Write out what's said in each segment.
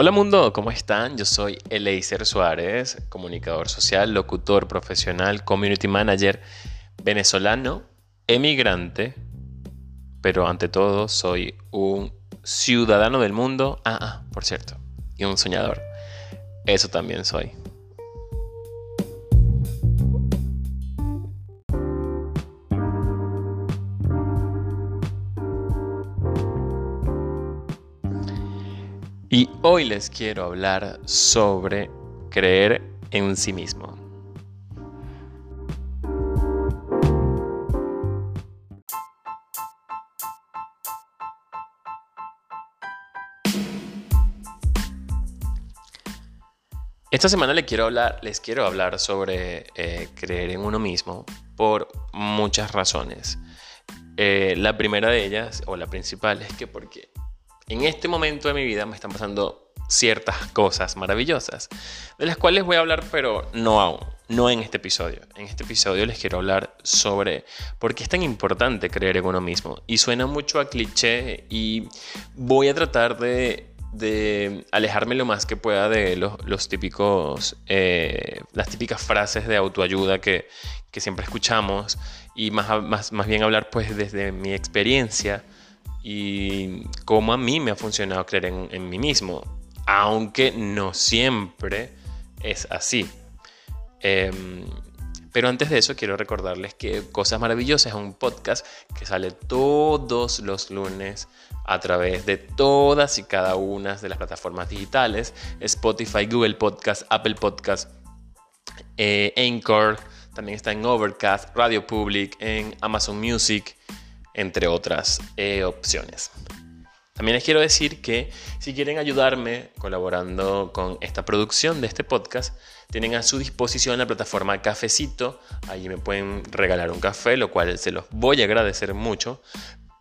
Hola mundo, ¿cómo están? Yo soy Eleiser Suárez, comunicador social, locutor profesional, community manager, venezolano, emigrante, pero ante todo soy un ciudadano del mundo. Ah, ah, por cierto, y un soñador. Eso también soy. Y hoy les quiero hablar sobre creer en sí mismo. Esta semana les quiero hablar, les quiero hablar sobre eh, creer en uno mismo por muchas razones. Eh, la primera de ellas, o la principal, es que porque en este momento de mi vida me están pasando ciertas cosas maravillosas, de las cuales voy a hablar, pero no aún, no en este episodio. En este episodio les quiero hablar sobre por qué es tan importante creer en uno mismo. Y suena mucho a cliché y voy a tratar de, alejarme lo más que pueda de los, típicos, eh, las típicas frases de autoayuda que, siempre escuchamos y más, más, más bien hablar pues desde mi experiencia y cómo a mí me ha funcionado creer en, mí mismo, aunque no siempre es así. Em, pero antes de eso quiero recordarles que Cosas Maravillosas es un podcast que sale todos los lunes a través de todas y cada una de las plataformas digitales, Spotify, Google Podcast, Apple Podcast, eh, Anchor, también está en Overcast, Radio Public, en Amazon Music entre otras eh, opciones. También les quiero decir que si quieren ayudarme colaborando con esta producción de este podcast, tienen a su disposición la plataforma Cafecito. Allí me pueden regalar un café, lo cual se los voy a agradecer mucho.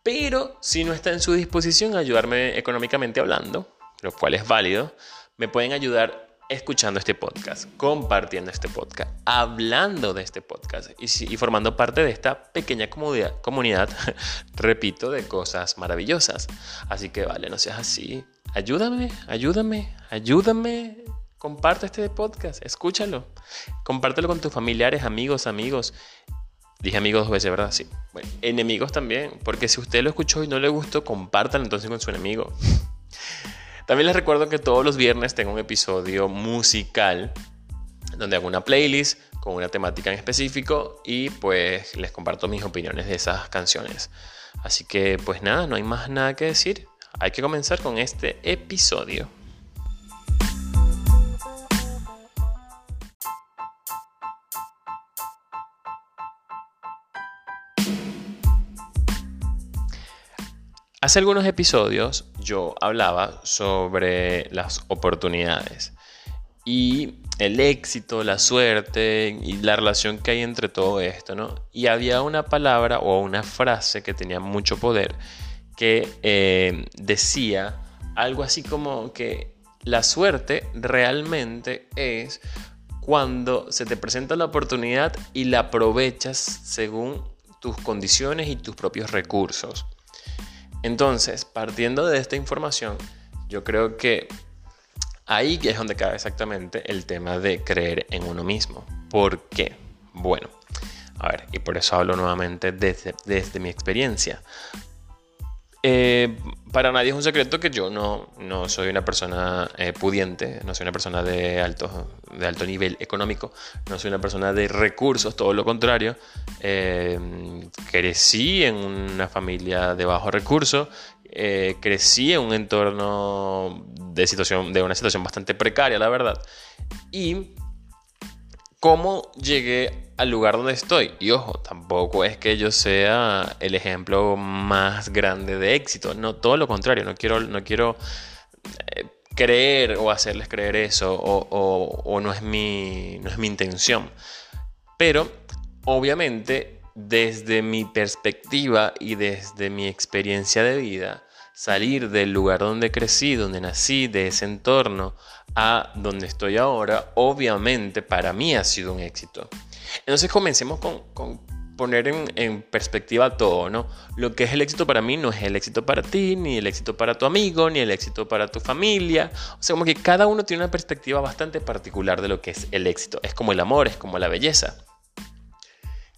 Pero si no está en su disposición ayudarme económicamente hablando, lo cual es válido, me pueden ayudar escuchando este podcast, compartiendo este podcast, hablando de este podcast y, formando parte de esta pequeña comunidad, comunidad, repito, de cosas maravillosas. Así que vale, no seas así. Ayúdame, ayúdame, ayúdame. Comparte este podcast, escúchalo. Compártelo con tus familiares, amigos, amigos. Dije amigos dos veces, ¿verdad? Sí. Bueno, enemigos también, porque si usted lo escuchó y no le gustó, compártalo entonces con su enemigo. También les recuerdo que todos los viernes tengo un episodio musical donde hago una playlist con una temática en específico y pues les comparto mis opiniones de esas canciones. Así que pues nada, no hay más nada que decir. Hay que comenzar con este episodio. Hace algunos episodios yo hablaba sobre las oportunidades y el éxito, la suerte y la relación que hay entre todo esto, ¿no? Y había una palabra o una frase que tenía mucho poder que eh, decía algo así como que la suerte realmente es cuando se te presenta la oportunidad y la aprovechas según tus condiciones y tus propios recursos. Entonces, partiendo de esta información, yo creo que ahí es donde cabe exactamente el tema de creer en uno mismo. ¿Por qué? Bueno, a ver, y por eso hablo nuevamente desde, desde mi experiencia. Eh, para nadie es un secreto que yo no, no soy una persona eh, pudiente, no soy una persona de alto, de alto nivel económico, no soy una persona de recursos, todo lo contrario. Eh, crecí en una familia de bajos recursos, crecí en un entorno de, situación, de una situación bastante precaria, la verdad. Y cómo llegué al lugar donde estoy. Y ojo, tampoco es que yo sea el ejemplo más grande de éxito. No, todo lo contrario. No quiero, no quiero eh, creer o hacerles creer eso. O, no, es mi, no es mi intención. Pero, obviamente, desde mi perspectiva y desde mi experiencia de vida, salir del lugar donde crecí, donde nací, de ese entorno, a donde estoy ahora, obviamente para mí ha sido un éxito. Entonces comencemos con, poner en, perspectiva todo, ¿no? Lo que es el éxito para mí no es el éxito para ti, ni el éxito para tu amigo, ni el éxito para tu familia. O sea, como que cada uno tiene una perspectiva bastante particular de lo que es el éxito. Es como el amor, es como la belleza.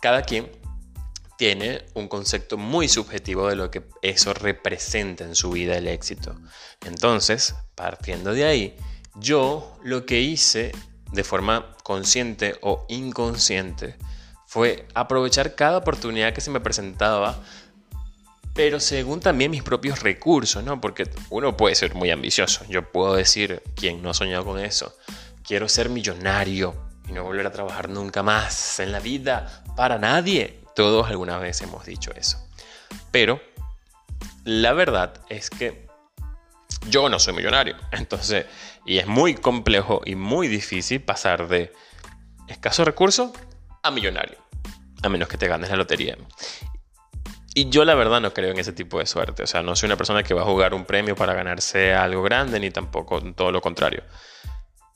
Cada quien tiene un concepto muy subjetivo de lo que eso representa en su vida el éxito. Entonces, partiendo de ahí, yo lo que hice de forma consciente o inconsciente fue aprovechar cada oportunidad que se me presentaba, pero según también mis propios recursos, ¿no? Porque uno puede ser muy ambicioso. Yo puedo decir, quien no ha soñado con eso, quiero ser millonario y no volver a trabajar nunca más en la vida para nadie. Todos alguna vez hemos dicho eso. Pero la verdad es que yo no soy millonario. Entonces, y es muy complejo y muy difícil pasar de escaso recurso a millonario, a menos que te ganes la lotería. Y yo la verdad no creo en ese tipo de suerte, o sea, no soy una persona que va a jugar un premio para ganarse algo grande, ni tampoco todo lo contrario.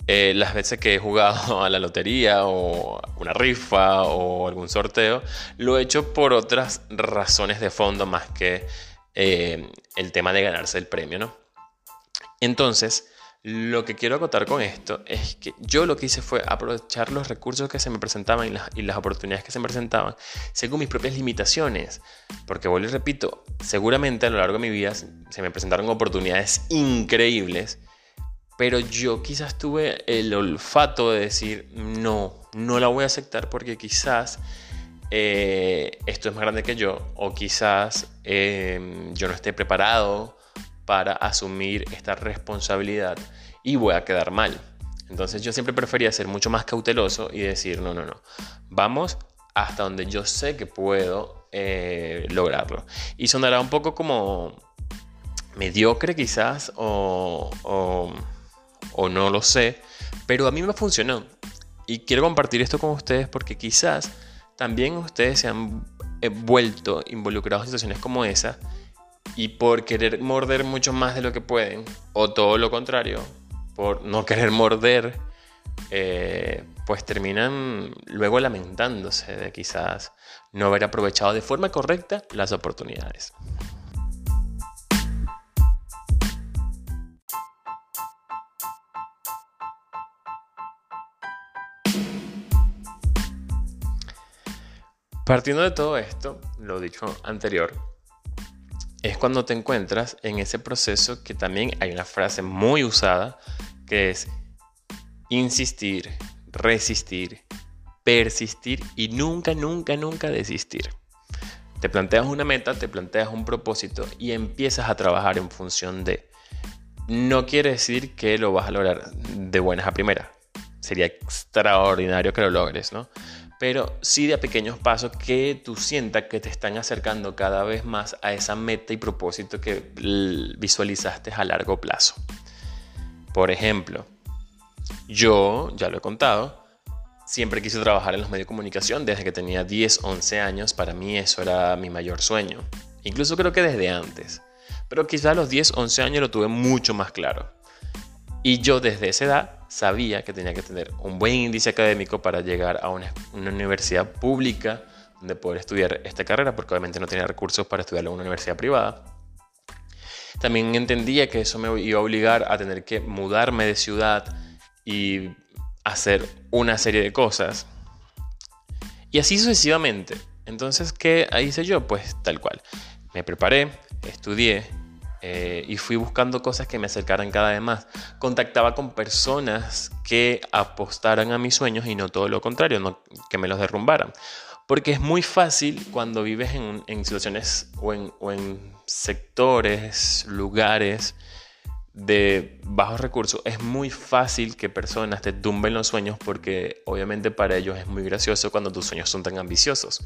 Eh, las veces que he jugado a la lotería o una rifa o algún sorteo, lo he hecho por otras razones de fondo más que eh, el tema de ganarse el premio, ¿no? Entonces, lo que quiero acotar con esto es que yo lo que hice fue aprovechar los recursos que se me presentaban y las, oportunidades que se me presentaban según mis propias limitaciones. Porque vuelvo y repito, seguramente a lo largo de mi vida se me presentaron oportunidades increíbles, pero yo quizás tuve el olfato de decir, no, no la voy a aceptar porque quizás eh, esto es más grande que yo o quizás eh, yo no esté preparado para asumir esta responsabilidad y voy a quedar mal. Entonces yo siempre prefería ser mucho más cauteloso y decir, no, no, no, vamos hasta donde yo sé que puedo eh, lograrlo. Y sonará un poco como mediocre quizás o, o no lo sé, pero a mí me funcionó. Y quiero compartir esto con ustedes porque quizás también ustedes se han vuelto involucrados en situaciones como esa y por querer morder mucho más de lo que pueden, o todo lo contrario, por no querer morder, eh, pues terminan luego lamentándose de quizás no haber aprovechado de forma correcta las oportunidades. Partiendo de todo esto, lo dicho anterior, es cuando te encuentras en ese proceso que también hay una frase muy usada que es insistir, resistir, persistir y nunca, nunca, nunca desistir. Te planteas una meta, te planteas un propósito y empiezas a trabajar en función de. No quiere decir que lo vas a lograr de buenas a primeras. Sería extraordinario que lo logres, ¿no? Pero sí de a pequeños pasos que tú sientas que te están acercando cada vez más a esa meta y propósito que visualizaste a largo plazo. Por ejemplo, yo, ya lo he contado, siempre quise trabajar en los medios de comunicación desde que tenía 10, 11 años. Para mí eso era mi mayor sueño. Incluso creo que desde antes. Pero quizá a los 10, 11 años lo tuve mucho más claro. Y yo desde esa edad sabía que tenía que tener un buen índice académico para llegar a una, universidad pública donde poder estudiar esta carrera, porque obviamente no tenía recursos para estudiarlo en una universidad privada. También entendía que eso me iba a obligar a tener que mudarme de ciudad y hacer una serie de cosas. Y así sucesivamente. Entonces, ¿qué hice yo? Pues tal cual. Me preparé, estudié, eh, y fui buscando cosas que me acercaran cada vez más. Contactaba con personas que apostaran a mis sueños y no todo lo contrario, que me los derrumbaran. Porque es muy fácil cuando vives en, situaciones o en, o en sectores, lugares de bajos recursos, es muy fácil que personas te tumben los sueños porque obviamente para ellos es muy gracioso cuando tus sueños son tan ambiciosos.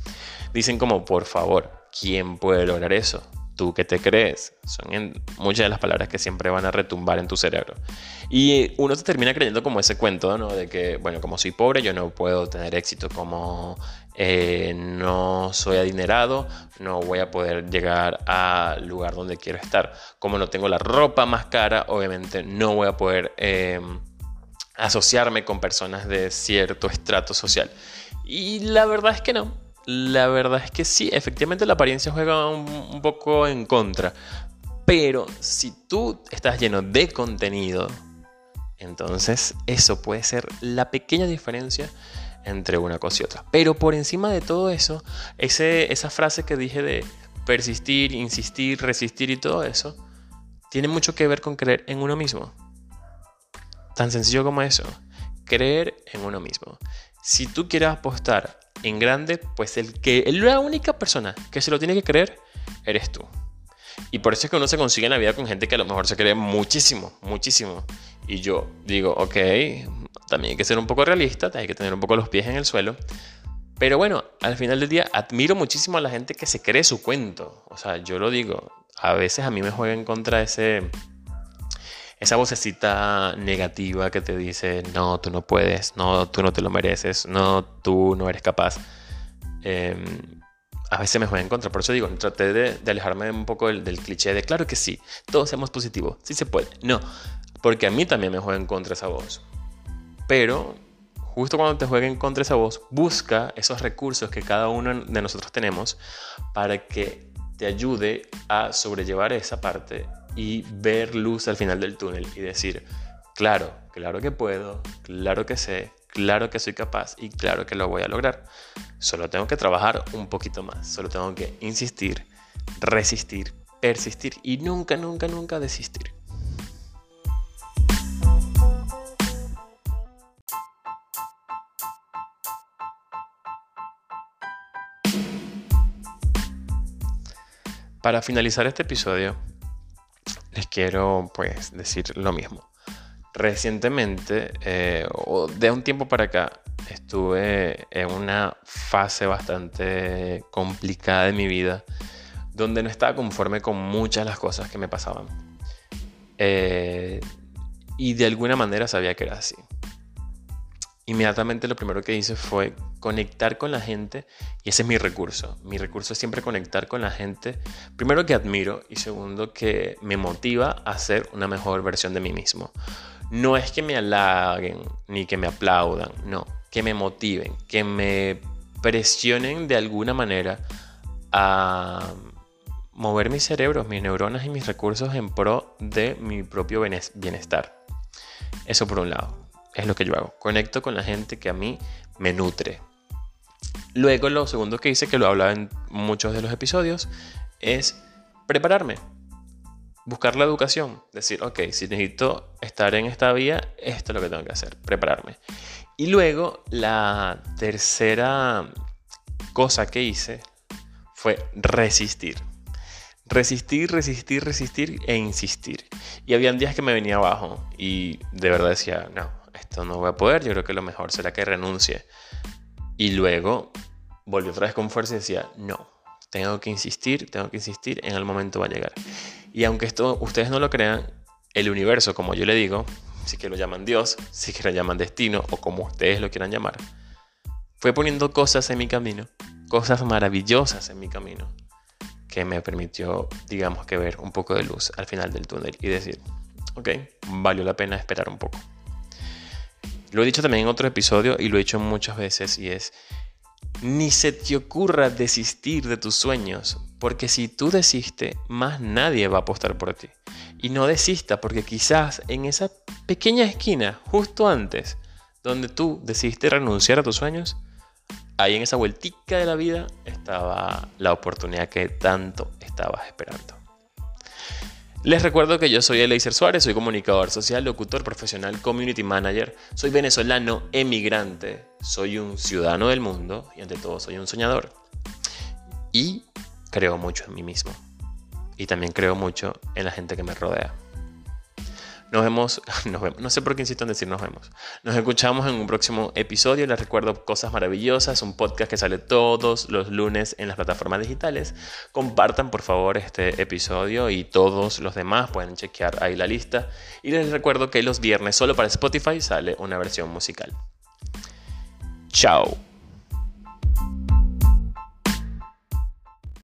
Dicen como, por favor, ¿quién puede lograr eso? ¿Tú qué te crees? Son muchas de las palabras que siempre van a retumbar en tu cerebro. Y uno se termina creyendo como ese cuento, ¿no? De que, bueno, como soy pobre, yo no puedo tener éxito. Como eh, no soy adinerado, no voy a poder llegar al lugar donde quiero estar. Como no tengo la ropa más cara, obviamente no voy a poder em, asociarme con personas de cierto estrato social. Y la verdad es que no. La verdad es que sí, efectivamente la apariencia juega un, poco en contra. Pero si tú estás lleno de contenido, entonces eso puede ser la pequeña diferencia entre una cosa y otra. Pero por encima de todo eso, ese, esa frase que dije de persistir, insistir, resistir y todo eso, tiene mucho que ver con creer en uno mismo. Tan sencillo como eso. Creer en uno mismo. Si tú quieres apostar en grande, pues el que la única persona que se lo tiene que creer eres tú. Y por eso es que uno se consigue en la vida con gente que a lo mejor se cree muchísimo, muchísimo. Y yo digo, ok, también hay que ser un poco realista, hay que tener un poco los pies en el suelo. Pero bueno, al final del día admiro muchísimo a la gente que se cree su cuento. O sea, yo lo digo, a veces a mí me juega en contra ese, esa vocecita negativa que te dice, no, tú no puedes, no, tú no te lo mereces, no, tú no eres capaz. Em, a veces me juega en contra, por eso digo, traté de, alejarme un poco del, del, cliché de, claro que sí, todos seamos positivos, sí se puede. No, porque a mí también me juega en contra esa voz. Pero justo cuando te juegue en contra esa voz, busca esos recursos que cada uno de nosotros tenemos para que te ayude a sobrellevar esa parte y ver luz al final del túnel y decir, claro, claro que puedo, claro que sé, claro que soy capaz y claro que lo voy a lograr. Solo tengo que trabajar un poquito más, solo tengo que insistir, resistir, persistir y nunca, nunca, nunca desistir. Para finalizar este episodio, les quiero pues decir lo mismo. Recientemente, eh, o de un tiempo para acá, estuve en una fase bastante complicada de mi vida, donde no estaba conforme con muchas de las cosas que me pasaban. Eh, y de alguna manera sabía que era así inmediatamente lo primero que hice fue conectar con la gente y ese es mi recurso. Mi recurso es siempre conectar con la gente, primero que admiro y segundo que me motiva a ser una mejor versión de mí mismo. No es que me halaguen ni que me aplaudan, no, que me motiven, que me presionen de alguna manera a mover mis cerebros, mis neuronas y mis recursos en pro de mi propio bienestar. Eso por un lado es lo que yo hago. Conecto con la gente que a mí me nutre. Luego lo segundo que hice, que lo hablaba en muchos de los episodios, es prepararme. Buscar la educación. Decir, ok, si necesito estar en esta vía, esto es lo que tengo que hacer. Prepararme. Y luego la tercera cosa que hice fue resistir. Resistir, resistir, resistir e insistir. Y habían días que me venía abajo y de verdad decía, no, esto no voy a poder, yo creo que lo mejor será que renuncie. Y luego volvió otra vez con fuerza y decía, no, tengo que insistir, tengo que insistir, en el momento va a llegar. Y aunque esto ustedes no lo crean, el universo, como yo le digo, si que lo llaman Dios, si que lo llaman destino o como ustedes lo quieran llamar, fue poniendo cosas en mi camino, cosas maravillosas en mi camino, que me permitió, digamos que ver un poco de luz al final del túnel y decir, ok, valió la pena esperar un poco. Lo he dicho también en otro episodio y lo he dicho muchas veces y es, ni se te ocurra desistir de tus sueños, porque si tú desistes, más nadie va a apostar por ti. Y no desista, porque quizás en esa pequeña esquina, justo antes, donde tú decidiste renunciar a tus sueños, ahí en esa vueltica de la vida estaba la oportunidad que tanto estabas esperando. Les recuerdo que yo soy Eleiser Suárez, soy comunicador social, locutor profesional, community manager, soy venezolano emigrante, soy un ciudadano del mundo y ante todo soy un soñador. Y creo mucho en mí mismo. Y también creo mucho en la gente que me rodea. Nos vemos, nos vemos, no sé por qué insisto en decir nos vemos. Nos escuchamos en un próximo episodio. Les recuerdo Cosas Maravillosas, un podcast que sale todos los lunes en las plataformas digitales. Compartan por favor este episodio y todos los demás pueden chequear ahí la lista. Y les recuerdo que los viernes solo para Spotify sale una versión musical. Chao.